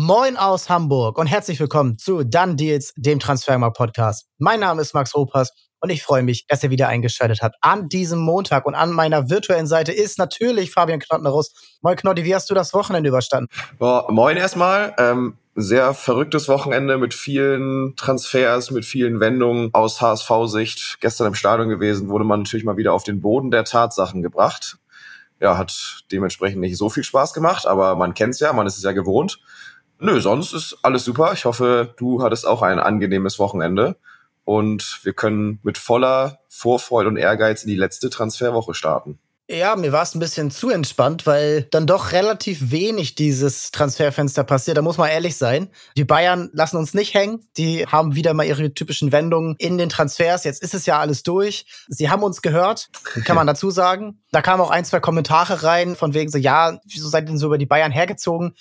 Moin aus Hamburg und herzlich willkommen zu Done Deals, dem Transfermarkt Podcast. Mein Name ist Max Ropas und ich freue mich, dass ihr wieder eingeschaltet habt an diesem Montag. Und an meiner virtuellen Seite ist natürlich Fabian Knottenros. Moin Knotti, wie hast du das Wochenende überstanden? Boah, moin erstmal. Ähm, sehr verrücktes Wochenende mit vielen Transfers, mit vielen Wendungen aus HSV-Sicht. Gestern im Stadion gewesen, wurde man natürlich mal wieder auf den Boden der Tatsachen gebracht. Ja, hat dementsprechend nicht so viel Spaß gemacht, aber man kennt's ja, man ist es ja gewohnt. Nö, sonst ist alles super. Ich hoffe, du hattest auch ein angenehmes Wochenende. Und wir können mit voller Vorfreude und Ehrgeiz in die letzte Transferwoche starten. Ja, mir war es ein bisschen zu entspannt, weil dann doch relativ wenig dieses Transferfenster passiert. Da muss man ehrlich sein. Die Bayern lassen uns nicht hängen. Die haben wieder mal ihre typischen Wendungen in den Transfers. Jetzt ist es ja alles durch. Sie haben uns gehört, kann man dazu sagen. Da kamen auch ein, zwei Kommentare rein, von wegen so, ja, wieso seid ihr denn so über die Bayern hergezogen?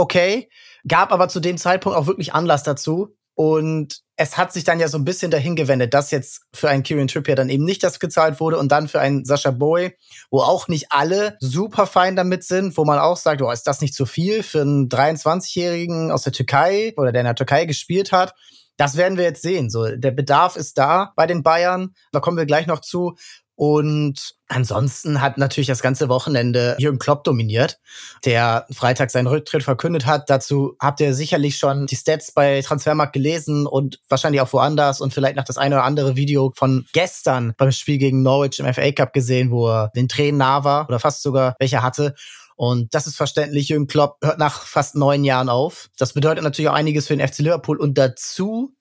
Okay. Gab aber zu dem Zeitpunkt auch wirklich Anlass dazu. Und es hat sich dann ja so ein bisschen dahin gewendet, dass jetzt für einen Kieran Trippier dann eben nicht das gezahlt wurde und dann für einen Sascha Boy, wo auch nicht alle super fein damit sind, wo man auch sagt, oh, ist das nicht zu viel für einen 23-Jährigen aus der Türkei oder der in der Türkei gespielt hat. Das werden wir jetzt sehen. So, der Bedarf ist da bei den Bayern. Da kommen wir gleich noch zu. Und ansonsten hat natürlich das ganze Wochenende Jürgen Klopp dominiert, der Freitag seinen Rücktritt verkündet hat. Dazu habt ihr sicherlich schon die Stats bei Transfermarkt gelesen und wahrscheinlich auch woanders und vielleicht noch das eine oder andere Video von gestern beim Spiel gegen Norwich im FA Cup gesehen, wo er den Tränen nah war oder fast sogar welche hatte. Und das ist verständlich. Jürgen Klopp hört nach fast neun Jahren auf. Das bedeutet natürlich auch einiges für den FC Liverpool. Und dazu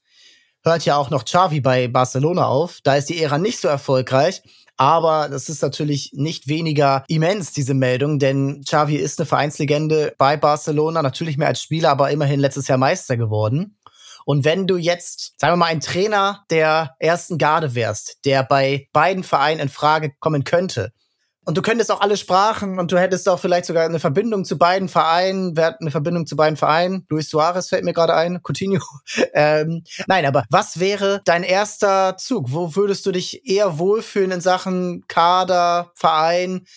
hört ja auch noch Xavi bei Barcelona auf. Da ist die Ära nicht so erfolgreich. Aber das ist natürlich nicht weniger immens, diese Meldung, denn Xavi ist eine Vereinslegende bei Barcelona, natürlich mehr als Spieler, aber immerhin letztes Jahr Meister geworden. Und wenn du jetzt, sagen wir mal, ein Trainer der ersten Garde wärst, der bei beiden Vereinen in Frage kommen könnte, und du könntest auch alle Sprachen und du hättest auch vielleicht sogar eine Verbindung zu beiden Vereinen. Wer hat eine Verbindung zu beiden Vereinen? Luis Suarez fällt mir gerade ein, Coutinho. ähm, nein, aber was wäre dein erster Zug? Wo würdest du dich eher wohlfühlen in Sachen Kader, Verein?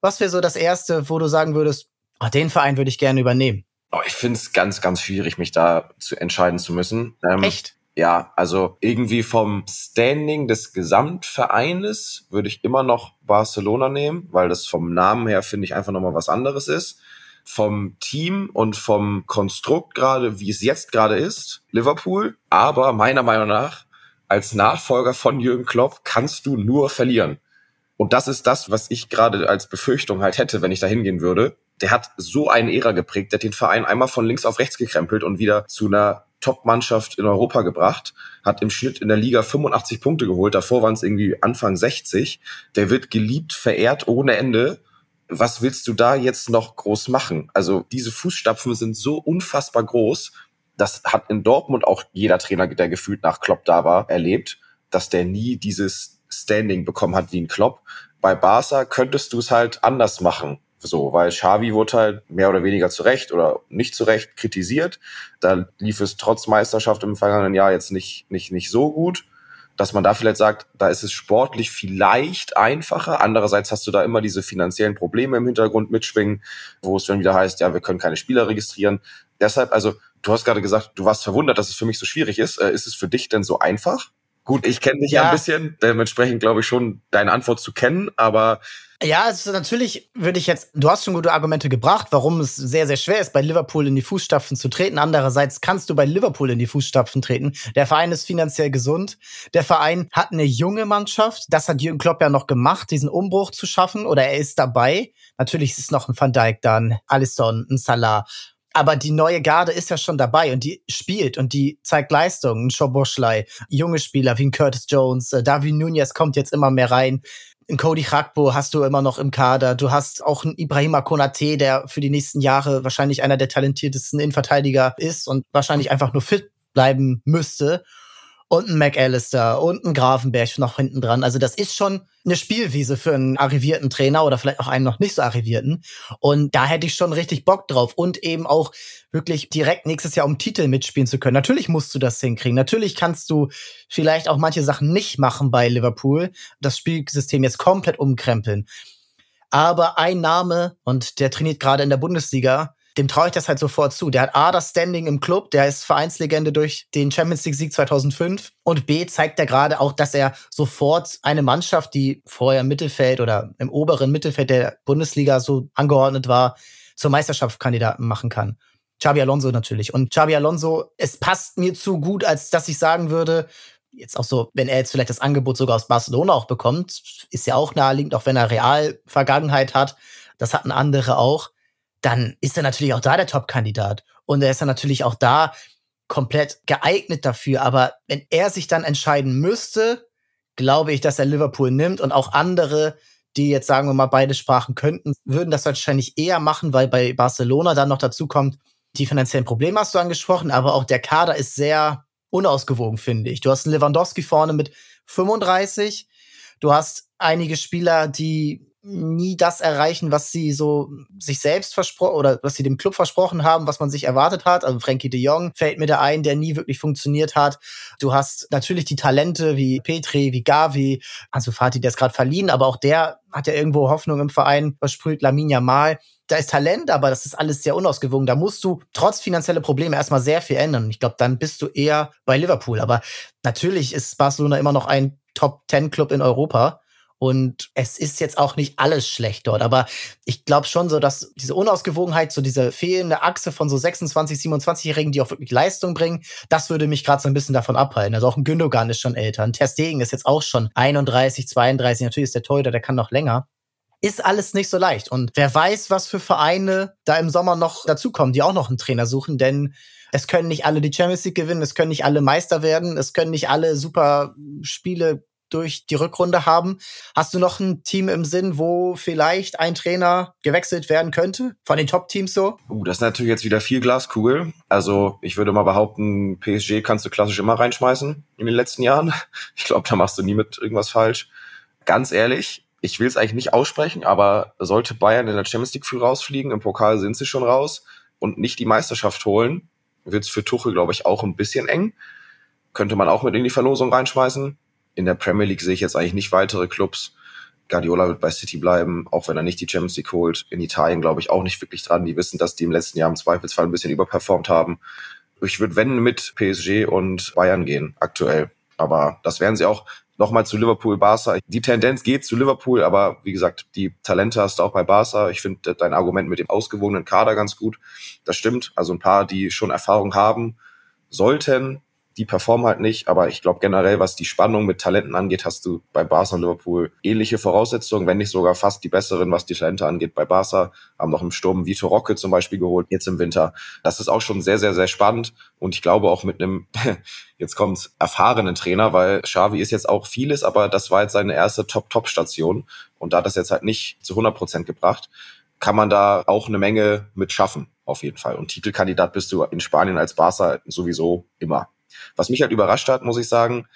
Was wäre so das erste, wo du sagen würdest, oh, den Verein würde ich gerne übernehmen? Oh, ich finde es ganz, ganz schwierig, mich da zu entscheiden zu müssen. Ähm, Echt? Ja, also irgendwie vom Standing des Gesamtvereines würde ich immer noch Barcelona nehmen, weil das vom Namen her finde ich einfach nochmal was anderes ist. Vom Team und vom Konstrukt gerade, wie es jetzt gerade ist, Liverpool. Aber meiner Meinung nach, als Nachfolger von Jürgen Klopp kannst du nur verlieren. Und das ist das, was ich gerade als Befürchtung halt hätte, wenn ich da hingehen würde. Der hat so eine Ära geprägt, der hat den Verein einmal von links auf rechts gekrempelt und wieder zu einer Top-Mannschaft in Europa gebracht, hat im Schnitt in der Liga 85 Punkte geholt, davor waren es irgendwie Anfang 60. Der wird geliebt, verehrt ohne Ende. Was willst du da jetzt noch groß machen? Also diese Fußstapfen sind so unfassbar groß. Das hat in Dortmund auch jeder Trainer, der gefühlt nach Klopp da war, erlebt, dass der nie dieses Standing bekommen hat wie ein Klopp. Bei Barca könntest du es halt anders machen. So, weil Xavi wurde halt mehr oder weniger zu Recht oder nicht zu Recht kritisiert. Da lief es trotz Meisterschaft im vergangenen Jahr jetzt nicht, nicht, nicht so gut, dass man da vielleicht sagt, da ist es sportlich vielleicht einfacher. Andererseits hast du da immer diese finanziellen Probleme im Hintergrund mitschwingen, wo es dann wieder heißt, ja, wir können keine Spieler registrieren. Deshalb, also, du hast gerade gesagt, du warst verwundert, dass es für mich so schwierig ist. Äh, ist es für dich denn so einfach? Gut, ich kenne dich ja. ja ein bisschen, dementsprechend glaube ich schon, deine Antwort zu kennen, aber ja, also natürlich würde ich jetzt, du hast schon gute Argumente gebracht, warum es sehr, sehr schwer ist, bei Liverpool in die Fußstapfen zu treten. Andererseits kannst du bei Liverpool in die Fußstapfen treten. Der Verein ist finanziell gesund. Der Verein hat eine junge Mannschaft. Das hat Jürgen Klopp ja noch gemacht, diesen Umbruch zu schaffen. Oder er ist dabei. Natürlich ist noch ein Van Dijk da, ein Alisson, ein Salah. Aber die neue Garde ist ja schon dabei und die spielt und die zeigt Leistungen. Ein Schoboschlei, junge Spieler wie ein Curtis Jones, äh, David Nunez kommt jetzt immer mehr rein in Cody Chakbo hast du immer noch im Kader. Du hast auch einen Ibrahima Konate, der für die nächsten Jahre wahrscheinlich einer der talentiertesten Innenverteidiger ist und wahrscheinlich einfach nur fit bleiben müsste und ein McAllister und ein Grafenberg noch hinten dran. Also das ist schon eine Spielwiese für einen arrivierten Trainer oder vielleicht auch einen noch nicht so arrivierten. Und da hätte ich schon richtig Bock drauf und eben auch wirklich direkt nächstes Jahr um Titel mitspielen zu können. Natürlich musst du das hinkriegen. Natürlich kannst du vielleicht auch manche Sachen nicht machen bei Liverpool. Das Spielsystem jetzt komplett umkrempeln. Aber ein Name, und der trainiert gerade in der Bundesliga, dem traue ich das halt sofort zu. Der hat A, das Standing im Club, der ist Vereinslegende durch den Champions League Sieg 2005 und B, zeigt er gerade auch, dass er sofort eine Mannschaft, die vorher im Mittelfeld oder im oberen Mittelfeld der Bundesliga so angeordnet war, zur Meisterschaftskandidaten machen kann. Xabi Alonso natürlich. Und Xabi Alonso, es passt mir zu gut, als dass ich sagen würde, jetzt auch so, wenn er jetzt vielleicht das Angebot sogar aus Barcelona auch bekommt, ist ja auch naheliegend, auch wenn er Real Vergangenheit hat, das hatten andere auch, dann ist er natürlich auch da der Top-Kandidat. Und er ist dann natürlich auch da komplett geeignet dafür. Aber wenn er sich dann entscheiden müsste, glaube ich, dass er Liverpool nimmt und auch andere, die jetzt sagen wir mal beide Sprachen könnten, würden das wahrscheinlich eher machen, weil bei Barcelona dann noch dazu kommt, die finanziellen Probleme hast du angesprochen, aber auch der Kader ist sehr unausgewogen, finde ich. Du hast einen Lewandowski vorne mit 35. Du hast einige Spieler, die nie das erreichen, was sie so sich selbst versprochen oder was sie dem Club versprochen haben, was man sich erwartet hat. Also Frankie de Jong fällt mir da ein, der nie wirklich funktioniert hat. Du hast natürlich die Talente wie Petri, wie Gavi, also Fatih, der ist gerade verliehen, aber auch der hat ja irgendwo Hoffnung im Verein versprüht, Lamin Mal. Da ist Talent, aber das ist alles sehr unausgewogen. Da musst du trotz finanzieller Probleme erstmal sehr viel ändern. Ich glaube, dann bist du eher bei Liverpool. Aber natürlich ist Barcelona immer noch ein Top-10-Club in Europa. Und es ist jetzt auch nicht alles schlecht dort. Aber ich glaube schon so, dass diese Unausgewogenheit, so diese fehlende Achse von so 26, 27-Jährigen, die auch wirklich Leistung bringen, das würde mich gerade so ein bisschen davon abhalten. Also auch ein Gündogan ist schon älter. Ein Ter Stegen ist jetzt auch schon 31, 32. Natürlich ist der Teuter, der kann noch länger ist alles nicht so leicht. Und wer weiß, was für Vereine da im Sommer noch dazukommen, die auch noch einen Trainer suchen, denn es können nicht alle die Champions League gewinnen, es können nicht alle Meister werden, es können nicht alle super Spiele durch die Rückrunde haben. Hast du noch ein Team im Sinn, wo vielleicht ein Trainer gewechselt werden könnte? Von den Top-Teams so? Uh, das ist natürlich jetzt wieder viel Glaskugel. Also ich würde mal behaupten, PSG kannst du klassisch immer reinschmeißen in den letzten Jahren. Ich glaube, da machst du nie mit irgendwas falsch. Ganz ehrlich, ich will es eigentlich nicht aussprechen, aber sollte Bayern in der Champions League früh rausfliegen, im Pokal sind sie schon raus und nicht die Meisterschaft holen, wird es für Tuchel, glaube ich, auch ein bisschen eng. Könnte man auch mit in die Verlosung reinschmeißen in der Premier League sehe ich jetzt eigentlich nicht weitere Clubs. Guardiola wird bei City bleiben, auch wenn er nicht die Champions League holt. In Italien glaube ich auch nicht wirklich dran. Die wissen, dass die im letzten Jahr im Zweifelsfall ein bisschen überperformt haben. Ich würde wenn mit PSG und Bayern gehen, aktuell. Aber das werden sie auch nochmal zu Liverpool, Barca. Die Tendenz geht zu Liverpool, aber wie gesagt, die Talente hast du auch bei Barca. Ich finde dein Argument mit dem ausgewogenen Kader ganz gut. Das stimmt. Also ein paar, die schon Erfahrung haben, sollten die performen halt nicht, aber ich glaube generell, was die Spannung mit Talenten angeht, hast du bei Barca und Liverpool ähnliche Voraussetzungen, wenn nicht sogar fast die besseren, was die Talente angeht. Bei Barca haben noch im Sturm Vito Rocke zum Beispiel geholt, jetzt im Winter. Das ist auch schon sehr, sehr, sehr spannend und ich glaube auch mit einem, jetzt kommt erfahrenen Trainer, weil Xavi ist jetzt auch vieles, aber das war jetzt seine erste Top-Top-Station und da hat das jetzt halt nicht zu 100 Prozent gebracht kann man da auch eine Menge mit schaffen, auf jeden Fall. Und Titelkandidat bist du in Spanien als Barca sowieso immer. Was mich halt überrascht hat, muss ich sagen,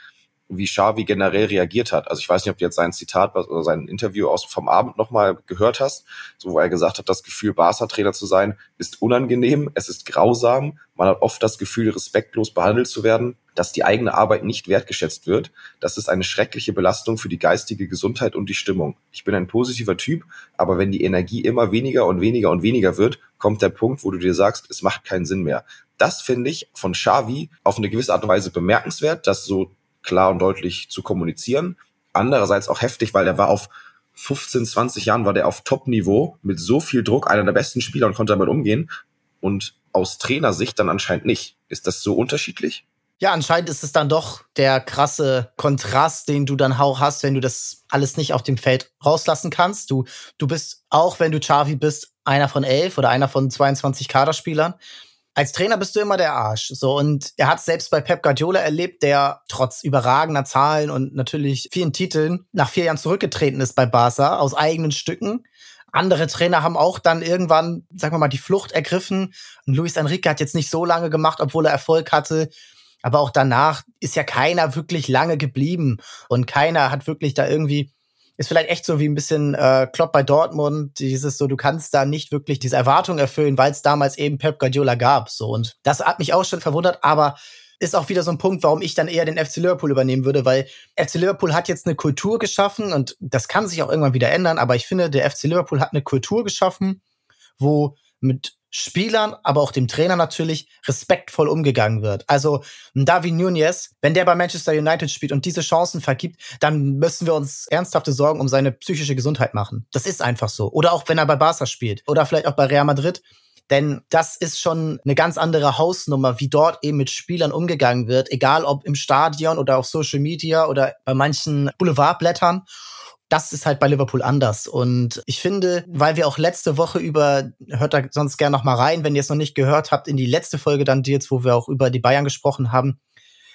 wie Xavi generell reagiert hat. Also ich weiß nicht, ob du jetzt sein Zitat oder sein Interview aus vom Abend nochmal gehört hast, so wo er gesagt hat, das Gefühl, Barca-Trainer zu sein, ist unangenehm, es ist grausam, man hat oft das Gefühl, respektlos behandelt zu werden, dass die eigene Arbeit nicht wertgeschätzt wird. Das ist eine schreckliche Belastung für die geistige Gesundheit und die Stimmung. Ich bin ein positiver Typ, aber wenn die Energie immer weniger und weniger und weniger wird, kommt der Punkt, wo du dir sagst, es macht keinen Sinn mehr. Das finde ich von Xavi auf eine gewisse Art und Weise bemerkenswert, das so klar und deutlich zu kommunizieren. Andererseits auch heftig, weil der war auf 15, 20 Jahren war der auf Top-Niveau mit so viel Druck, einer der besten Spieler und konnte damit umgehen. Und aus Trainersicht dann anscheinend nicht. Ist das so unterschiedlich? Ja, anscheinend ist es dann doch der krasse Kontrast, den du dann auch hast, wenn du das alles nicht auf dem Feld rauslassen kannst. Du, du bist, auch wenn du Xavi bist, einer von elf oder einer von 22 Kaderspielern als Trainer bist du immer der Arsch. So, und er hat selbst bei Pep Guardiola erlebt, der trotz überragender Zahlen und natürlich vielen Titeln nach vier Jahren zurückgetreten ist bei Barca aus eigenen Stücken. Andere Trainer haben auch dann irgendwann, sagen wir mal, die Flucht ergriffen. Und Luis Enrique hat jetzt nicht so lange gemacht, obwohl er Erfolg hatte. Aber auch danach ist ja keiner wirklich lange geblieben und keiner hat wirklich da irgendwie ist vielleicht echt so wie ein bisschen äh, Klopp bei Dortmund, dieses so, du kannst da nicht wirklich diese Erwartung erfüllen, weil es damals eben Pep Guardiola gab. So und das hat mich auch schon verwundert, aber ist auch wieder so ein Punkt, warum ich dann eher den FC Liverpool übernehmen würde, weil FC Liverpool hat jetzt eine Kultur geschaffen und das kann sich auch irgendwann wieder ändern, aber ich finde, der FC Liverpool hat eine Kultur geschaffen, wo mit Spielern, aber auch dem Trainer natürlich respektvoll umgegangen wird. Also David Nunez, wenn der bei Manchester United spielt und diese Chancen vergibt, dann müssen wir uns ernsthafte Sorgen um seine psychische Gesundheit machen. Das ist einfach so. Oder auch wenn er bei Barca spielt oder vielleicht auch bei Real Madrid. Denn das ist schon eine ganz andere Hausnummer, wie dort eben mit Spielern umgegangen wird, egal ob im Stadion oder auf Social Media oder bei manchen Boulevardblättern das ist halt bei Liverpool anders. Und ich finde, weil wir auch letzte Woche über, hört da sonst gerne noch mal rein, wenn ihr es noch nicht gehört habt, in die letzte Folge dann jetzt, wo wir auch über die Bayern gesprochen haben,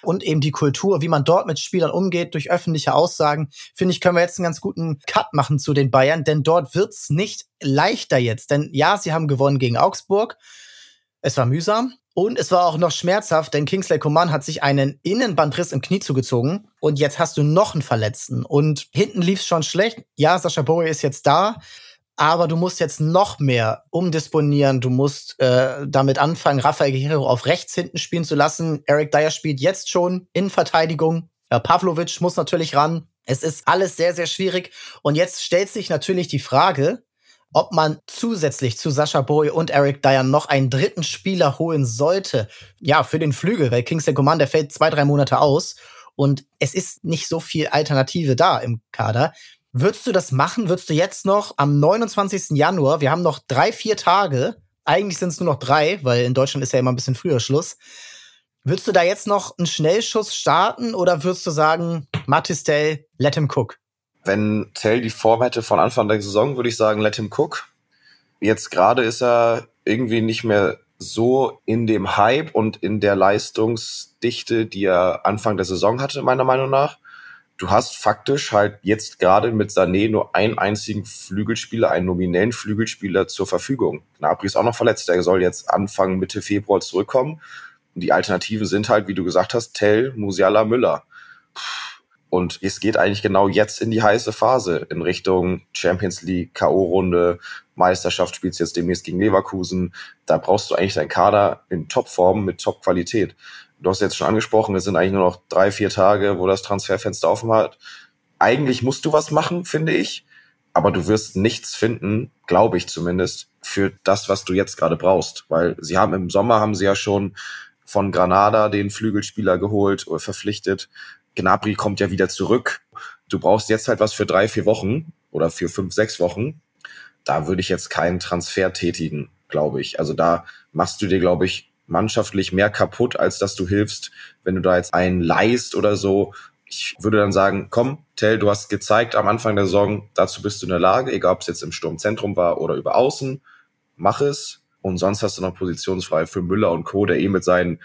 und eben die Kultur, wie man dort mit Spielern umgeht durch öffentliche Aussagen, finde ich, können wir jetzt einen ganz guten Cut machen zu den Bayern, denn dort wird's nicht leichter jetzt. Denn ja, sie haben gewonnen gegen Augsburg. Es war mühsam, und es war auch noch schmerzhaft, denn Kingsley Coman hat sich einen Innenbandriss im Knie zugezogen. Und jetzt hast du noch einen Verletzten. Und hinten lief es schon schlecht. Ja, Sascha Bowie ist jetzt da. Aber du musst jetzt noch mehr umdisponieren. Du musst äh, damit anfangen, Rafael Guerrero auf rechts hinten spielen zu lassen. Eric Dyer spielt jetzt schon in Verteidigung. Ja, Pavlovic muss natürlich ran. Es ist alles sehr, sehr schwierig. Und jetzt stellt sich natürlich die Frage, ob man zusätzlich zu Sascha Boy und Eric Dyer noch einen dritten Spieler holen sollte. Ja, für den Flügel, weil Kingsley Coman, der fällt zwei, drei Monate aus und es ist nicht so viel Alternative da im Kader. Würdest du das machen? Würdest du jetzt noch am 29. Januar, wir haben noch drei, vier Tage, eigentlich sind es nur noch drei, weil in Deutschland ist ja immer ein bisschen früher Schluss. Würdest du da jetzt noch einen Schnellschuss starten oder würdest du sagen, Matistel, let him cook? Wenn Tell die Form hätte von Anfang der Saison, würde ich sagen, let him cook. Jetzt gerade ist er irgendwie nicht mehr so in dem Hype und in der Leistungsdichte, die er Anfang der Saison hatte, meiner Meinung nach. Du hast faktisch halt jetzt gerade mit Sané nur einen einzigen Flügelspieler, einen nominellen Flügelspieler zur Verfügung. Gnabry ist auch noch verletzt, der soll jetzt Anfang Mitte Februar zurückkommen. Und die Alternativen sind halt, wie du gesagt hast, Tell, Musiala, Müller. Puh und es geht eigentlich genau jetzt in die heiße Phase in Richtung Champions League, K.O.-Runde, Meisterschaft spielst jetzt demnächst gegen Leverkusen. Da brauchst du eigentlich deinen Kader in Topform mit Top-Qualität. Du hast jetzt schon angesprochen, es sind eigentlich nur noch drei, vier Tage, wo das Transferfenster offen hat. Eigentlich musst du was machen, finde ich. Aber du wirst nichts finden, glaube ich zumindest, für das, was du jetzt gerade brauchst. Weil sie haben im Sommer haben sie ja schon von Granada den Flügelspieler geholt oder verpflichtet. Gnabry kommt ja wieder zurück. Du brauchst jetzt halt was für drei, vier Wochen oder für fünf, sechs Wochen. Da würde ich jetzt keinen Transfer tätigen, glaube ich. Also da machst du dir, glaube ich, mannschaftlich mehr kaputt, als dass du hilfst, wenn du da jetzt einen leist oder so. Ich würde dann sagen, komm, Tell, du hast gezeigt am Anfang der Saison, dazu bist du in der Lage, egal ob es jetzt im Sturmzentrum war oder über außen, mach es. Und sonst hast du noch positionsfrei für Müller und Co., der eh mit seinen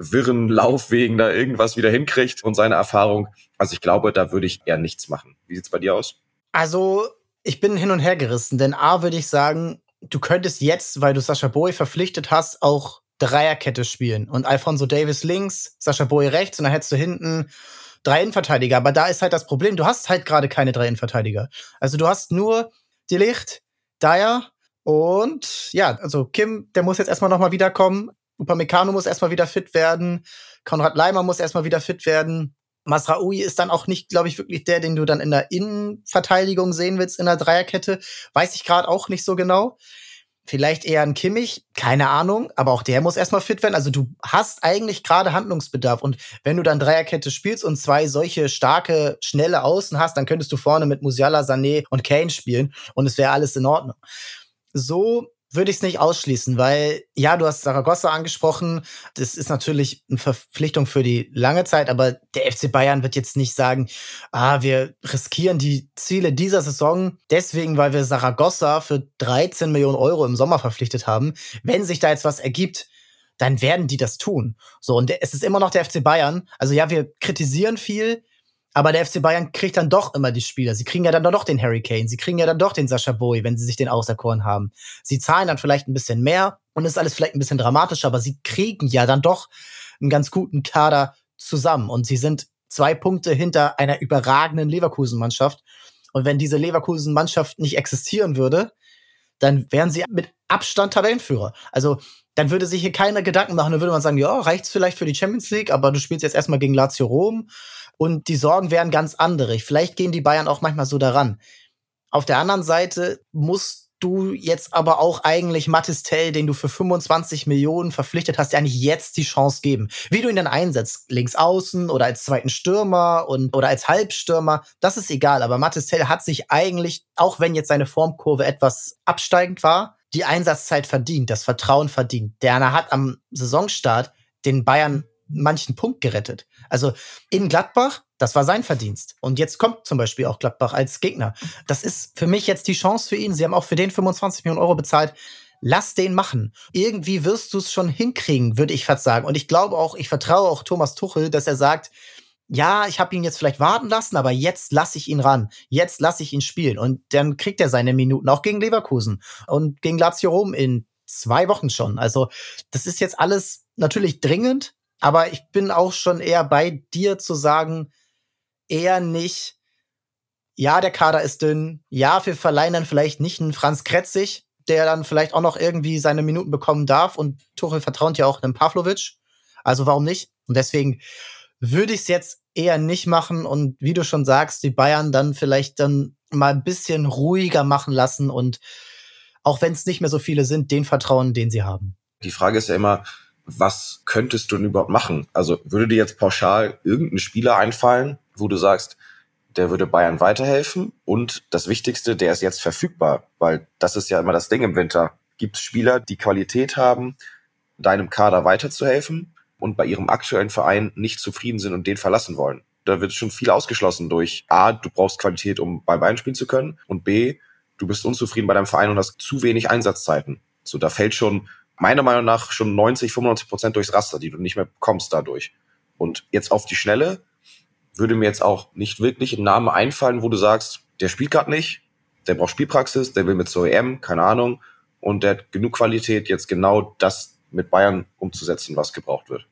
wirren Laufwegen da irgendwas wieder hinkriegt und seine Erfahrung. Also ich glaube, da würde ich eher nichts machen. Wie sieht's bei dir aus? Also ich bin hin und her gerissen, denn A würde ich sagen, du könntest jetzt, weil du Sascha Boy verpflichtet hast, auch Dreierkette spielen und Alfonso Davis links, Sascha Boy rechts und dann hättest du hinten drei Innenverteidiger. Aber da ist halt das Problem, du hast halt gerade keine drei Innenverteidiger. Also du hast nur die Licht, Dyer und ja, also Kim, der muss jetzt erstmal nochmal wiederkommen. Upamecano muss erstmal wieder fit werden. Konrad Leimer muss erstmal wieder fit werden. Masraoui ist dann auch nicht, glaube ich, wirklich der, den du dann in der Innenverteidigung sehen willst in der Dreierkette. Weiß ich gerade auch nicht so genau. Vielleicht eher ein Kimmich, keine Ahnung, aber auch der muss erstmal fit werden. Also du hast eigentlich gerade Handlungsbedarf. Und wenn du dann Dreierkette spielst und zwei solche starke, schnelle Außen hast, dann könntest du vorne mit Musiala, Sané und Kane spielen und es wäre alles in Ordnung. So würde ich es nicht ausschließen, weil ja, du hast Saragossa angesprochen. Das ist natürlich eine Verpflichtung für die lange Zeit, aber der FC Bayern wird jetzt nicht sagen, ah, wir riskieren die Ziele dieser Saison deswegen, weil wir Saragossa für 13 Millionen Euro im Sommer verpflichtet haben. Wenn sich da jetzt was ergibt, dann werden die das tun. So, und es ist immer noch der FC Bayern. Also ja, wir kritisieren viel, aber der FC Bayern kriegt dann doch immer die Spieler. Sie kriegen ja dann doch den Harry Kane. Sie kriegen ja dann doch den Sascha Boy, wenn sie sich den auserkoren haben. Sie zahlen dann vielleicht ein bisschen mehr und ist alles vielleicht ein bisschen dramatischer, aber sie kriegen ja dann doch einen ganz guten Kader zusammen. Und sie sind zwei Punkte hinter einer überragenden Leverkusen-Mannschaft. Und wenn diese Leverkusen-Mannschaft nicht existieren würde, dann wären sie mit Abstand Tabellenführer. Also dann würde sich hier keiner Gedanken machen. Dann würde man sagen, ja, reicht's vielleicht für die Champions League, aber du spielst jetzt erstmal gegen Lazio Rom und die Sorgen wären ganz andere. Vielleicht gehen die Bayern auch manchmal so daran. Auf der anderen Seite musst du jetzt aber auch eigentlich Mathis Tell, den du für 25 Millionen verpflichtet hast, ja eigentlich jetzt die Chance geben. Wie du ihn dann einsetzt, links außen oder als zweiten Stürmer und oder als Halbstürmer, das ist egal. Aber Mathis Tell hat sich eigentlich, auch wenn jetzt seine Formkurve etwas absteigend war, die Einsatzzeit verdient, das Vertrauen verdient. Der hat am Saisonstart den Bayern manchen Punkt gerettet. Also in Gladbach, das war sein Verdienst. Und jetzt kommt zum Beispiel auch Gladbach als Gegner. Das ist für mich jetzt die Chance für ihn. Sie haben auch für den 25 Millionen Euro bezahlt. Lass den machen. Irgendwie wirst du es schon hinkriegen, würde ich fast sagen. Und ich glaube auch, ich vertraue auch Thomas Tuchel, dass er sagt, ja, ich habe ihn jetzt vielleicht warten lassen, aber jetzt lasse ich ihn ran. Jetzt lasse ich ihn spielen. Und dann kriegt er seine Minuten auch gegen Leverkusen und gegen Lazio Rom in zwei Wochen schon. Also das ist jetzt alles natürlich dringend, aber ich bin auch schon eher bei dir zu sagen, eher nicht, ja, der Kader ist dünn, ja, wir verleihen dann vielleicht nicht einen Franz Kretzig, der dann vielleicht auch noch irgendwie seine Minuten bekommen darf und Tuchel vertraut ja auch einem Pavlovic. Also warum nicht? Und deswegen würde ich es jetzt eher nicht machen und wie du schon sagst, die Bayern dann vielleicht dann mal ein bisschen ruhiger machen lassen und auch wenn es nicht mehr so viele sind, den vertrauen, den sie haben. Die Frage ist ja immer, was könntest du denn überhaupt machen? Also würde dir jetzt pauschal irgendein Spieler einfallen, wo du sagst, der würde Bayern weiterhelfen und das Wichtigste, der ist jetzt verfügbar, weil das ist ja immer das Ding im Winter. Gibt es Spieler, die Qualität haben, deinem Kader weiterzuhelfen und bei ihrem aktuellen Verein nicht zufrieden sind und den verlassen wollen? Da wird schon viel ausgeschlossen durch A, du brauchst Qualität, um bei Bayern spielen zu können und B, du bist unzufrieden bei deinem Verein und hast zu wenig Einsatzzeiten. So, da fällt schon meiner Meinung nach schon 90, 95 Prozent durchs Raster, die du nicht mehr bekommst dadurch. Und jetzt auf die Schnelle würde mir jetzt auch nicht wirklich ein Name einfallen, wo du sagst, der spielt gerade nicht, der braucht Spielpraxis, der will mit zur EM, keine Ahnung, und der hat genug Qualität, jetzt genau das mit Bayern umzusetzen, was gebraucht wird.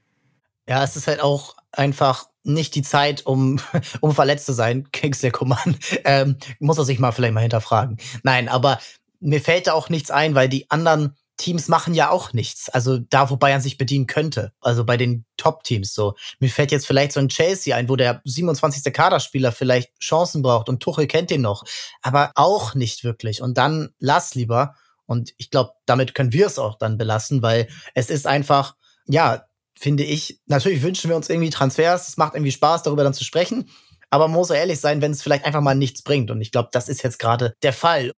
Ja, es ist halt auch einfach nicht die Zeit, um, um verletzt zu sein, Kingsley Coman. Ähm, muss er sich mal vielleicht mal hinterfragen. Nein, aber mir fällt da auch nichts ein, weil die anderen Teams machen ja auch nichts. Also da, wo Bayern sich bedienen könnte. Also bei den Top-Teams so. Mir fällt jetzt vielleicht so ein Chelsea ein, wo der 27. Kaderspieler vielleicht Chancen braucht und Tuchel kennt den noch. Aber auch nicht wirklich. Und dann lass lieber. Und ich glaube, damit können wir es auch dann belassen, weil es ist einfach, ja, finde ich, natürlich wünschen wir uns irgendwie Transfers. Es macht irgendwie Spaß, darüber dann zu sprechen. Aber man muss ehrlich sein, wenn es vielleicht einfach mal nichts bringt. Und ich glaube, das ist jetzt gerade der Fall.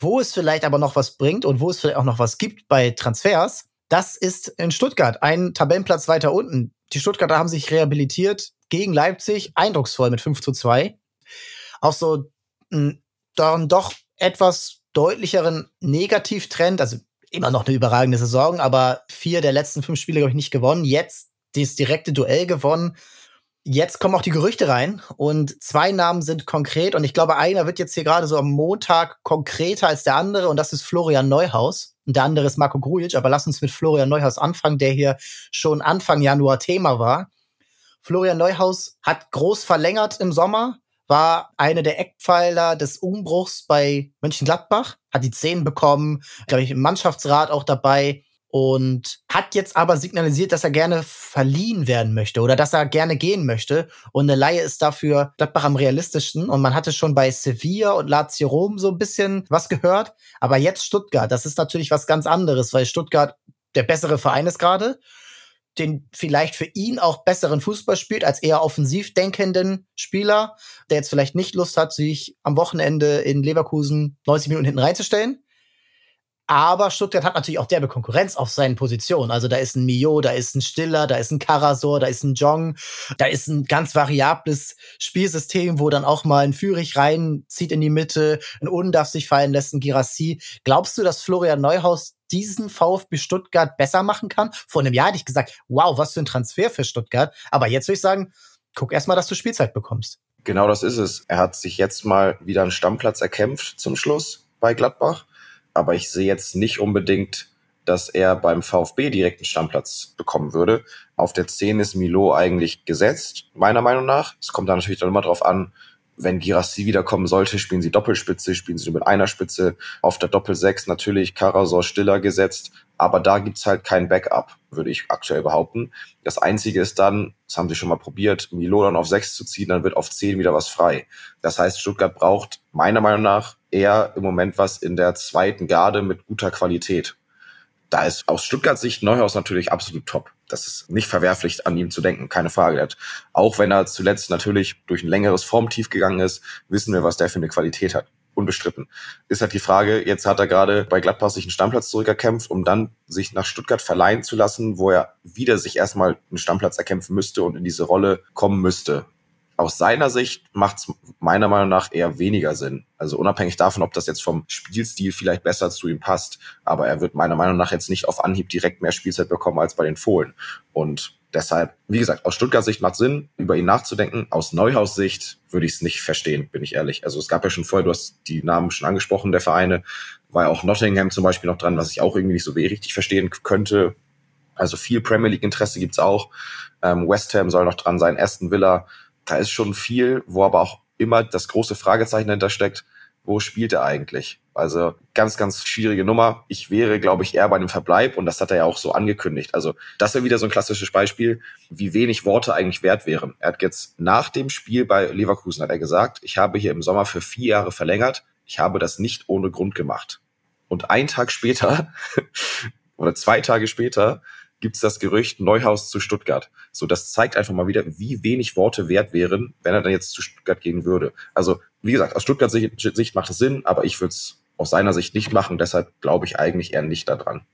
Wo es vielleicht aber noch was bringt und wo es vielleicht auch noch was gibt bei Transfers, das ist in Stuttgart, ein Tabellenplatz weiter unten. Die Stuttgarter haben sich rehabilitiert gegen Leipzig, eindrucksvoll mit 5 zu 2. Auch so dann doch etwas deutlicheren Negativtrend, also immer noch eine überragende Saison, aber vier der letzten fünf Spiele, glaube ich, nicht gewonnen. Jetzt das direkte Duell gewonnen Jetzt kommen auch die Gerüchte rein und zwei Namen sind konkret und ich glaube, einer wird jetzt hier gerade so am Montag konkreter als der andere und das ist Florian Neuhaus und der andere ist Marco Grujic, aber lass uns mit Florian Neuhaus anfangen, der hier schon Anfang Januar Thema war. Florian Neuhaus hat groß verlängert im Sommer, war eine der Eckpfeiler des Umbruchs bei Mönchengladbach, hat die Zehn bekommen, glaube ich, im Mannschaftsrat auch dabei und hat jetzt aber signalisiert, dass er gerne verliehen werden möchte oder dass er gerne gehen möchte. Und eine Laie ist dafür Gladbach am realistischsten. Und man hatte schon bei Sevilla und Lazio Rom so ein bisschen was gehört. Aber jetzt Stuttgart, das ist natürlich was ganz anderes, weil Stuttgart der bessere Verein ist gerade, den vielleicht für ihn auch besseren Fußball spielt als eher offensiv denkenden Spieler, der jetzt vielleicht nicht Lust hat, sich am Wochenende in Leverkusen 90 Minuten hinten reinzustellen aber Stuttgart hat natürlich auch derbe Konkurrenz auf seinen Positionen. Also da ist ein Mio, da ist ein Stiller, da ist ein Karasor, da ist ein Jong, da ist ein ganz variables Spielsystem, wo dann auch mal ein Führig reinzieht in die Mitte, ein Un darf sich fallen lässt, ein Girassi. Glaubst du, dass Florian Neuhaus diesen VfB Stuttgart besser machen kann? Vor einem Jahr hätte ich gesagt, wow, was für ein Transfer für Stuttgart. Aber jetzt würde ich sagen, guck erst mal, dass du Spielzeit bekommst. Genau das ist es. Er hat sich jetzt mal wieder einen Stammplatz erkämpft zum Schluss bei Gladbach aber ich sehe jetzt nicht unbedingt, dass er beim VfB direkt einen Stammplatz bekommen würde. Auf der 10 ist Milo eigentlich gesetzt, meiner Meinung nach. Es kommt da natürlich dann immer drauf an, wenn Girassi wiederkommen sollte, spielen sie Doppelspitze, spielen sie nur mit einer Spitze. Auf der Doppel 6 natürlich Karasor Stiller gesetzt. Aber da gibt's halt kein Backup, würde ich aktuell behaupten. Das Einzige ist dann, das haben sie schon mal probiert, Milodon auf 6 zu ziehen, dann wird auf 10 wieder was frei. Das heißt, Stuttgart braucht meiner Meinung nach eher im Moment was in der zweiten Garde mit guter Qualität. Da ist aus Stuttgarts Sicht Neuhaus natürlich absolut top. Das ist nicht verwerflich, an ihm zu denken, keine Frage. Auch wenn er zuletzt natürlich durch ein längeres Formtief gegangen ist, wissen wir, was der für eine Qualität hat unbestritten. Ist halt die Frage, jetzt hat er gerade bei Gladbach sich einen Stammplatz zurückerkämpft, um dann sich nach Stuttgart verleihen zu lassen, wo er wieder sich erstmal einen Stammplatz erkämpfen müsste und in diese Rolle kommen müsste. Aus seiner Sicht macht es meiner Meinung nach eher weniger Sinn. Also unabhängig davon, ob das jetzt vom Spielstil vielleicht besser zu ihm passt, aber er wird meiner Meinung nach jetzt nicht auf Anhieb direkt mehr Spielzeit bekommen als bei den Fohlen. Und Deshalb, wie gesagt, aus Stuttgart Sicht macht Sinn, über ihn nachzudenken. Aus Neuhaus Sicht würde ich es nicht verstehen, bin ich ehrlich. Also es gab ja schon vorher, du hast die Namen schon angesprochen, der Vereine, war ja auch Nottingham zum Beispiel noch dran, was ich auch irgendwie nicht so richtig verstehen könnte. Also viel Premier League Interesse gibt's auch. Ähm, West Ham soll noch dran sein, Aston Villa. Da ist schon viel, wo aber auch immer das große Fragezeichen dahinter steckt wo spielt er eigentlich? Also ganz, ganz schwierige Nummer. Ich wäre, glaube ich, eher bei einem Verbleib und das hat er ja auch so angekündigt. Also das wäre wieder so ein klassisches Beispiel, wie wenig Worte eigentlich wert wären. Er hat jetzt nach dem Spiel bei Leverkusen hat er gesagt, ich habe hier im Sommer für vier Jahre verlängert. Ich habe das nicht ohne Grund gemacht. Und einen Tag später oder zwei Tage später gibt es das Gerücht Neuhaus zu Stuttgart. So, das zeigt einfach mal wieder, wie wenig Worte wert wären, wenn er dann jetzt zu Stuttgart gehen würde. Also, wie gesagt, aus Stuttgarts Sicht macht es Sinn, aber ich würde es aus seiner Sicht nicht machen. Deshalb glaube ich eigentlich eher nicht daran.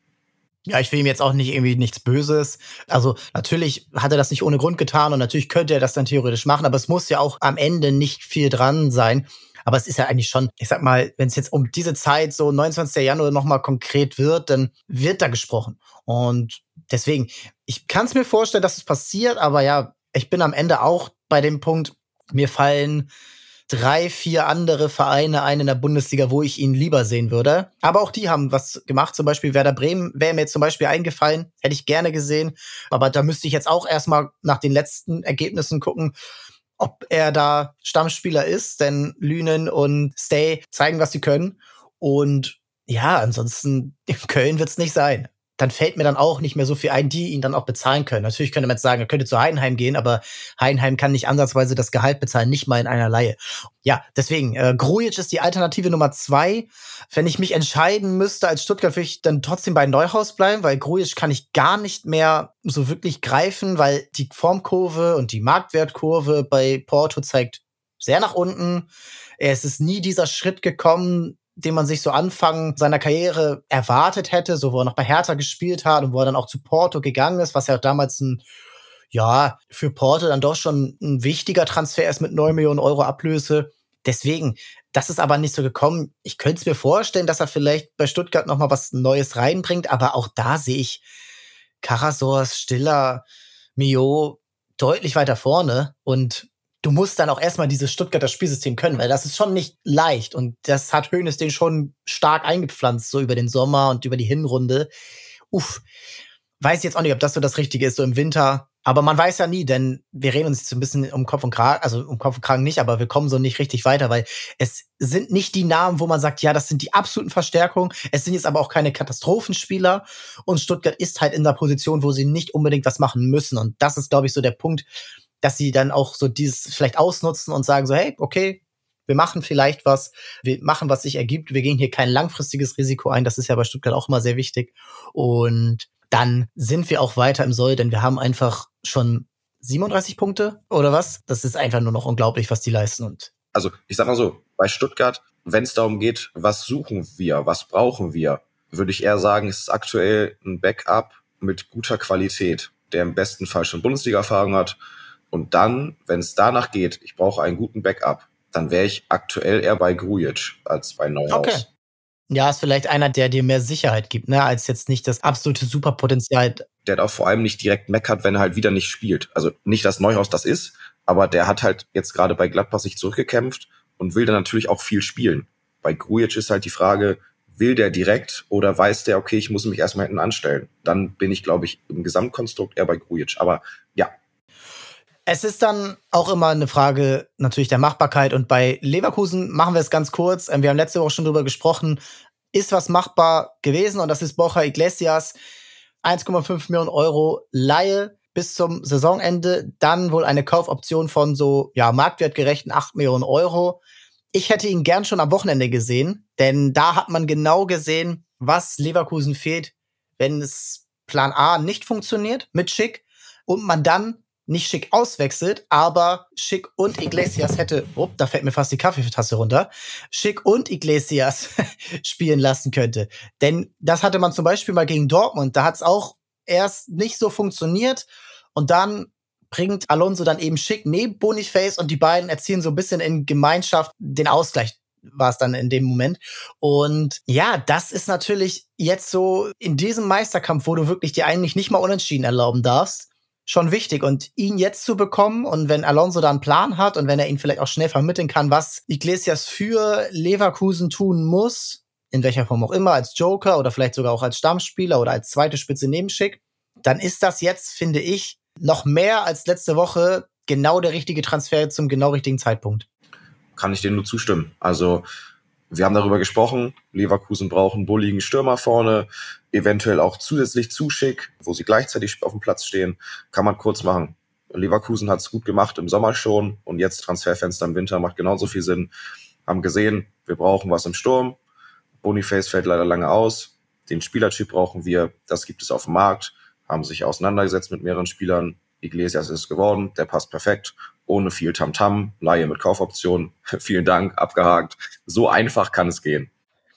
Ja, ich will ihm jetzt auch nicht irgendwie nichts Böses. Also natürlich hat er das nicht ohne Grund getan und natürlich könnte er das dann theoretisch machen, aber es muss ja auch am Ende nicht viel dran sein. Aber es ist ja eigentlich schon, ich sag mal, wenn es jetzt um diese Zeit so 29. Januar nochmal konkret wird, dann wird da gesprochen. Und deswegen, ich kann es mir vorstellen, dass es passiert, aber ja, ich bin am Ende auch bei dem Punkt, mir fallen drei, vier andere Vereine ein in der Bundesliga, wo ich ihn lieber sehen würde. Aber auch die haben was gemacht. Zum Beispiel Werder Bremen wäre mir zum Beispiel eingefallen. Hätte ich gerne gesehen. Aber da müsste ich jetzt auch erstmal nach den letzten Ergebnissen gucken, ob er da Stammspieler ist. Denn Lünen und Stay zeigen, was sie können. Und ja, ansonsten in Köln wird es nicht sein dann fällt mir dann auch nicht mehr so viel ein, die ihn dann auch bezahlen können. Natürlich könnte man jetzt sagen, er könnte zu Heidenheim gehen, aber Heidenheim kann nicht ansatzweise das Gehalt bezahlen, nicht mal in einer Laie. Ja, deswegen, äh, Grujic ist die Alternative Nummer zwei. Wenn ich mich entscheiden müsste als Stuttgart, würde ich dann trotzdem bei Neuhaus bleiben, weil Grujic kann ich gar nicht mehr so wirklich greifen, weil die Formkurve und die Marktwertkurve bei Porto zeigt sehr nach unten. Es ist nie dieser Schritt gekommen, den man sich so Anfang seiner Karriere erwartet hätte, so wo er noch bei Hertha gespielt hat und wo er dann auch zu Porto gegangen ist, was ja damals ein, ja, für Porto dann doch schon ein wichtiger Transfer ist mit neun Millionen Euro Ablöse. Deswegen, das ist aber nicht so gekommen. Ich könnte es mir vorstellen, dass er vielleicht bei Stuttgart noch mal was Neues reinbringt, aber auch da sehe ich Karasors, Stiller, Mio deutlich weiter vorne und du musst dann auch erstmal dieses Stuttgarter Spielsystem können, weil das ist schon nicht leicht. Und das hat Hönes den schon stark eingepflanzt, so über den Sommer und über die Hinrunde. Uff. Weiß jetzt auch nicht, ob das so das Richtige ist, so im Winter. Aber man weiß ja nie, denn wir reden uns jetzt ein bisschen um Kopf und Kragen, also um Kopf und Kragen nicht, aber wir kommen so nicht richtig weiter, weil es sind nicht die Namen, wo man sagt, ja, das sind die absoluten Verstärkungen. Es sind jetzt aber auch keine Katastrophenspieler. Und Stuttgart ist halt in der Position, wo sie nicht unbedingt was machen müssen. Und das ist, glaube ich, so der Punkt, dass sie dann auch so dieses vielleicht ausnutzen und sagen so, hey, okay, wir machen vielleicht was, wir machen, was sich ergibt, wir gehen hier kein langfristiges Risiko ein, das ist ja bei Stuttgart auch immer sehr wichtig. Und dann sind wir auch weiter im Soll, denn wir haben einfach schon 37 Punkte oder was? Das ist einfach nur noch unglaublich, was die leisten. Und also ich sag mal so, bei Stuttgart, wenn es darum geht, was suchen wir, was brauchen wir, würde ich eher sagen, es ist aktuell ein Backup mit guter Qualität, der im besten Fall schon Bundesliga-Erfahrung hat und dann, wenn es danach geht, ich brauche einen guten Backup, dann wäre ich aktuell eher bei Grujic als bei Neuhaus. Okay. Ja, ist vielleicht einer, der dir mehr Sicherheit gibt, ne, als jetzt nicht das absolute Superpotenzial. Der auch vor allem nicht direkt meckert, wenn er halt wieder nicht spielt. Also nicht, dass Neuhaus das ist, aber der hat halt jetzt gerade bei Gladbach sich zurückgekämpft und will dann natürlich auch viel spielen. Bei Grujic ist halt die Frage, will der direkt oder weiß der, okay, ich muss mich erstmal hinten anstellen? Dann bin ich, glaube ich, im Gesamtkonstrukt eher bei Grujic. Aber es ist dann auch immer eine Frage natürlich der Machbarkeit. Und bei Leverkusen machen wir es ganz kurz. Ähm, wir haben letzte Woche schon drüber gesprochen. ist was machbar gewesen und das ist Borja Iglesias. 1,5 Millionen Euro Laie bis zum Saisonende, dann wohl eine Kaufoption von so, ja, marktwertgerechten 8 Millionen Euro. Ich hätte ihn gern schon am Wochenende gesehen, denn da hat man genau gesehen, was Leverkusen fehlt, wenn es Plan A nicht funktioniert mit Schick und man dann nicht Schick auswechselt, aber Schick und Iglesias hätte, oh, da fällt mir fast die Kaffeetasse runter, Schick und Iglesias spielen lassen könnte. Denn das hatte man zum Beispiel mal gegen Dortmund, da hat es auch erst nicht so funktioniert und dann bringt Alonso dann eben Schick neben Boniface und die beiden erzielen so ein bisschen in Gemeinschaft den Ausgleich war es dann in dem Moment. Und ja, das ist natürlich jetzt so in diesem Meisterkampf, wo du wirklich dir eigentlich nicht mal unentschieden erlauben darfst, schon wichtig. Und ihn jetzt zu bekommen und wenn Alonso da einen Plan hat und wenn er ihn vielleicht auch schnell vermitteln kann, was Iglesias für Leverkusen tun muss, in welcher Form auch immer, als Joker oder vielleicht sogar auch als Stammspieler oder als zweite Spitze neben Schick, dann ist das jetzt, finde ich, noch mehr als letzte Woche genau der richtige Transfer zum genau richtigen Zeitpunkt. Kann ich dir nur zustimmen. Also wir haben darüber gesprochen, Leverkusen brauchen bulligen Stürmer vorne, eventuell auch zusätzlich zu schick, wo sie gleichzeitig auf dem Platz stehen. Kann man kurz machen. Leverkusen hat es gut gemacht im Sommer schon und jetzt Transferfenster im Winter macht genauso viel Sinn. Haben gesehen, wir brauchen was im Sturm. Boniface fällt leider lange aus. Den Spielertyp brauchen wir. Das gibt es auf dem Markt. Haben sich auseinandergesetzt mit mehreren Spielern. Iglesias ist geworden. Der passt perfekt ohne viel Tamtam, Laie mit Kaufoption. Vielen Dank, abgehakt. So einfach kann es gehen.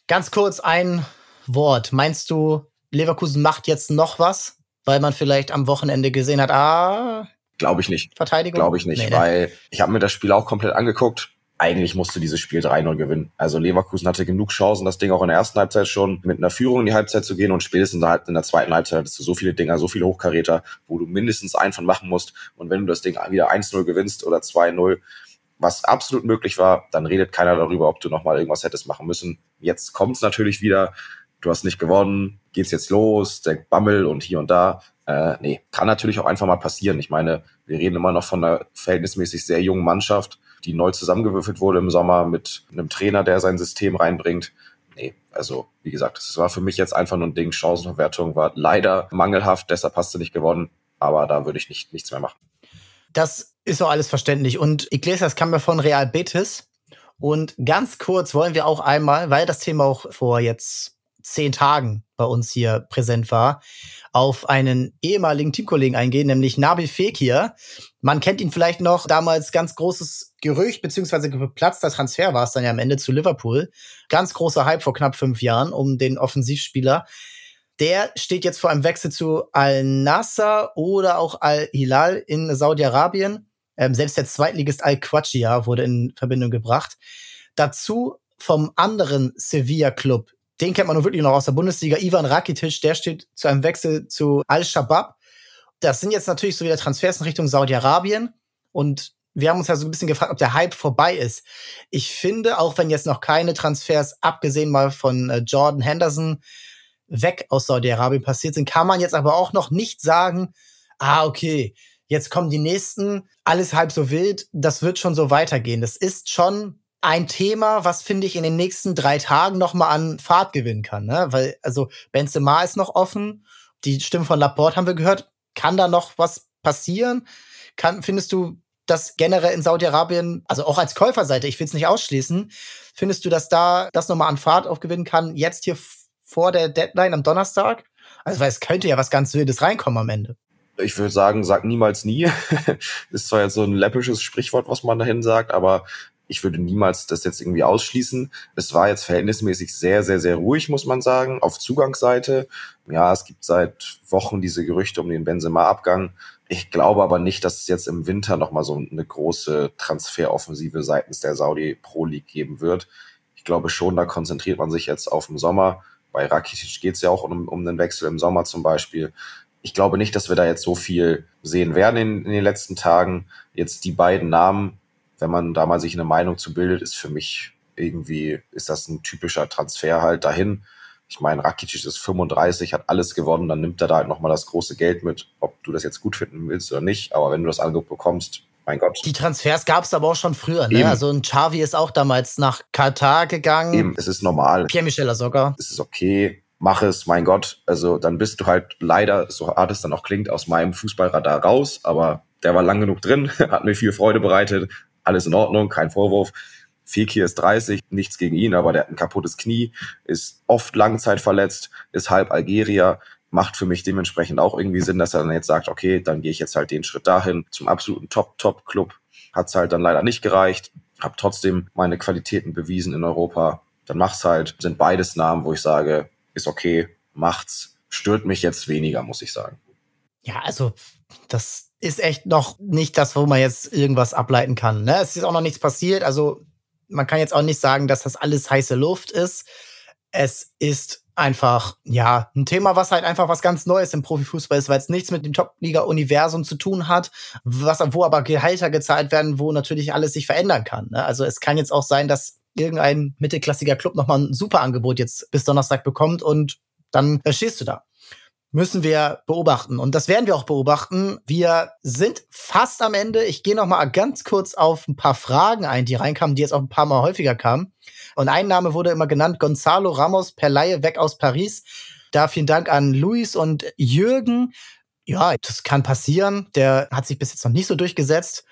Ganz kurz ein Wort. Meinst du, Leverkusen macht jetzt noch was, weil man vielleicht am Wochenende gesehen hat, ah, Glaube ich nicht. Verteidigung? Glaube ich nicht, nee, ne? weil ich habe mir das Spiel auch komplett angeguckt eigentlich musste dieses Spiel 3-0 gewinnen. Also Leverkusen hatte genug Chancen, das Ding auch in der ersten Halbzeit schon mit einer Führung in die Halbzeit zu gehen und spätestens in der zweiten Halbzeit hattest du so viele Dinger, so viele Hochkaräter, wo du mindestens einen von machen musst. Und wenn du das Ding wieder 1-0 gewinnst oder 2-0, was absolut möglich war, dann redet keiner darüber, ob du nochmal irgendwas hättest machen müssen. Jetzt kommt es natürlich wieder. Du hast nicht gewonnen, geht's jetzt los, der Bammel und hier und da. Äh, nee, kann natürlich auch einfach mal passieren. Ich meine, wir reden immer noch von einer verhältnismäßig sehr jungen Mannschaft die neu zusammengewürfelt wurde im Sommer mit einem Trainer, der sein System reinbringt. Nee, also wie gesagt, es war für mich jetzt einfach nur ein Ding. Chancenverwertung war leider mangelhaft, deshalb hast du nicht gewonnen, aber da würde ich nicht, nichts mehr machen. Das ist auch alles verständlich. Und Iglesias kam ja von Real Betis. Und ganz kurz wollen wir auch einmal, weil das Thema auch vor jetzt zehn Tagen bei uns hier präsent war, auf einen ehemaligen Teamkollegen eingehen, nämlich Nabi Fekir. Man kennt ihn vielleicht noch, damals ganz großes Gerücht, beziehungsweise geplatzter Transfer war es dann ja am Ende zu Liverpool. Ganz großer Hype vor knapp fünf Jahren um den Offensivspieler. Der steht jetzt vor einem Wechsel zu Al-Nasser oder auch Al-Hilal in Saudi-Arabien. Ähm, selbst der Zweitligist Al-Quachia wurde in Verbindung gebracht. Dazu vom anderen Sevilla-Club den kennt man nur wirklich noch aus der Bundesliga. Ivan Rakitic, der steht zu einem Wechsel zu Al-Shabaab. Das sind jetzt natürlich so wieder Transfers in Richtung Saudi-Arabien. Und wir haben uns ja so ein bisschen gefragt, ob der Hype vorbei ist. Ich finde, auch wenn jetzt noch keine Transfers, abgesehen mal von äh, Jordan Henderson, weg aus Saudi-Arabien passiert sind, kann man jetzt aber auch noch nicht sagen, ah, okay, jetzt kommen die nächsten, alles halb so wild, das wird schon so weitergehen. Das ist schon ein Thema, was finde ich in den nächsten drei Tagen noch mal an Fahrt gewinnen kann, ne? Weil also Benzema ist noch offen, die Stimme von Laporte haben wir gehört. Kann da noch was passieren? Kann findest du dass generell in Saudi-Arabien, also auch als Käuferseite, ich will es nicht ausschließen, findest du, dass da das nochmal an Fahrt aufgewinnen kann, jetzt hier vor der Deadline am Donnerstag? Also, weil es könnte ja was ganz Wildes reinkommen am Ende. Ich würde sagen, sag niemals nie. ist zwar jetzt so ein läppisches Sprichwort, was man dahin sagt, aber ich würde niemals das jetzt irgendwie ausschließen. Es war jetzt verhältnismäßig sehr, sehr, sehr ruhig, muss man sagen, auf Zugangsseite. Ja, es gibt seit Wochen diese Gerüchte um den Benzema-Abgang. Ich glaube aber nicht, dass es jetzt im Winter nochmal so eine große Transferoffensive seitens der Saudi Pro League geben wird. Ich glaube schon, da konzentriert man sich jetzt auf den Sommer. Bei Rakitic geht es ja auch um, um den Wechsel im Sommer zum Beispiel. Ich glaube nicht, dass wir da jetzt so viel sehen werden in, in den letzten Tagen. Jetzt die beiden Namen, wenn man da mal sich eine Meinung zu bildet, ist für mich irgendwie, ist das ein typischer Transfer halt dahin. Ich meine, Rakitic ist 35, hat alles gewonnen, dann nimmt er da halt nochmal das große Geld mit, ob du das jetzt gut finden willst oder nicht. Aber wenn du das Angebot bekommst, mein Gott. Die Transfers gab es aber auch schon früher. Ne? Also ein Xavi ist auch damals nach Katar gegangen. Eben, es ist normal. Pierre-Michel sogar. Es ist okay mach es, mein Gott. Also dann bist du halt leider, so hart es dann auch klingt, aus meinem Fußballradar raus, aber der war lang genug drin, hat mir viel Freude bereitet, alles in Ordnung, kein Vorwurf. Fekir ist 30, nichts gegen ihn, aber der hat ein kaputtes Knie, ist oft Langzeit verletzt, ist halb Algerier, macht für mich dementsprechend auch irgendwie Sinn, dass er dann jetzt sagt, okay, dann gehe ich jetzt halt den Schritt dahin zum absoluten Top-Top-Club. Hat's halt dann leider nicht gereicht, habe trotzdem meine Qualitäten bewiesen in Europa. Dann mach's halt. Sind beides Namen, wo ich sage, ist okay, macht's. Stört mich jetzt weniger, muss ich sagen. Ja, also das ist echt noch nicht das, wo man jetzt irgendwas ableiten kann. Ne? Es ist auch noch nichts passiert. Also man kann jetzt auch nicht sagen, dass das alles heiße Luft ist. Es ist einfach, ja, ein Thema, was halt einfach was ganz Neues im Profifußball ist, weil es nichts mit dem Top-Liga-Universum zu tun hat, was, wo aber Gehalter gezahlt werden, wo natürlich alles sich verändern kann. Ne? Also es kann jetzt auch sein, dass irgendein mittelklassiger Club nochmal ein super Angebot jetzt bis Donnerstag bekommt und dann stehst du da. Müssen wir beobachten. Und das werden wir auch beobachten. Wir sind fast am Ende. Ich gehe noch mal ganz kurz auf ein paar Fragen ein, die reinkamen, die jetzt auch ein paar Mal häufiger kamen. Und ein Name wurde immer genannt, Gonzalo Ramos per Laie weg aus Paris. Da vielen Dank an Luis und Jürgen. Ja, das kann passieren. Der hat sich bis jetzt noch nicht so durchgesetzt.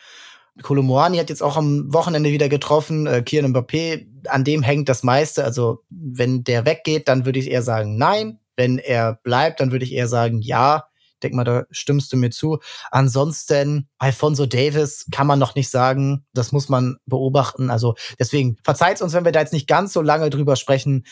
Kolomoani hat jetzt auch am Wochenende wieder getroffen. Äh, Kian Mbappé, an dem hängt das meiste. Also wenn der weggeht, dann würde ich eher sagen nein. Wenn er bleibt, dann würde ich eher sagen ja. Denk mal, da stimmst du mir zu. Ansonsten, Alfonso Davis kann man noch nicht sagen. Das muss man beobachten. Also deswegen verzeiht uns, wenn wir da jetzt nicht ganz so lange drüber sprechen.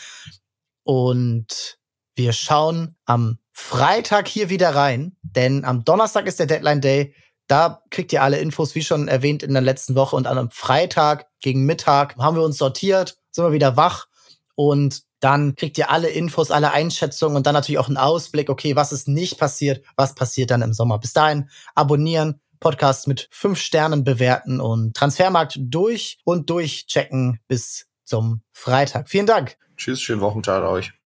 Und wir schauen am Freitag hier wieder rein, denn am Donnerstag ist der Deadline Day. Da kriegt ihr alle Infos, wie schon erwähnt in der letzten Woche. Und einem Freitag gegen Mittag haben wir uns sortiert, sind wir wieder wach und dann kriegt ihr alle Infos, alle Einschätzungen und dann natürlich auch einen Ausblick, okay, was ist nicht passiert, was passiert dann im Sommer. Bis dahin abonnieren, Podcast mit fünf Sternen bewerten und Transfermarkt durch und durch checken bis zum Freitag. Vielen Dank. Tschüss, schönen Wochentag euch.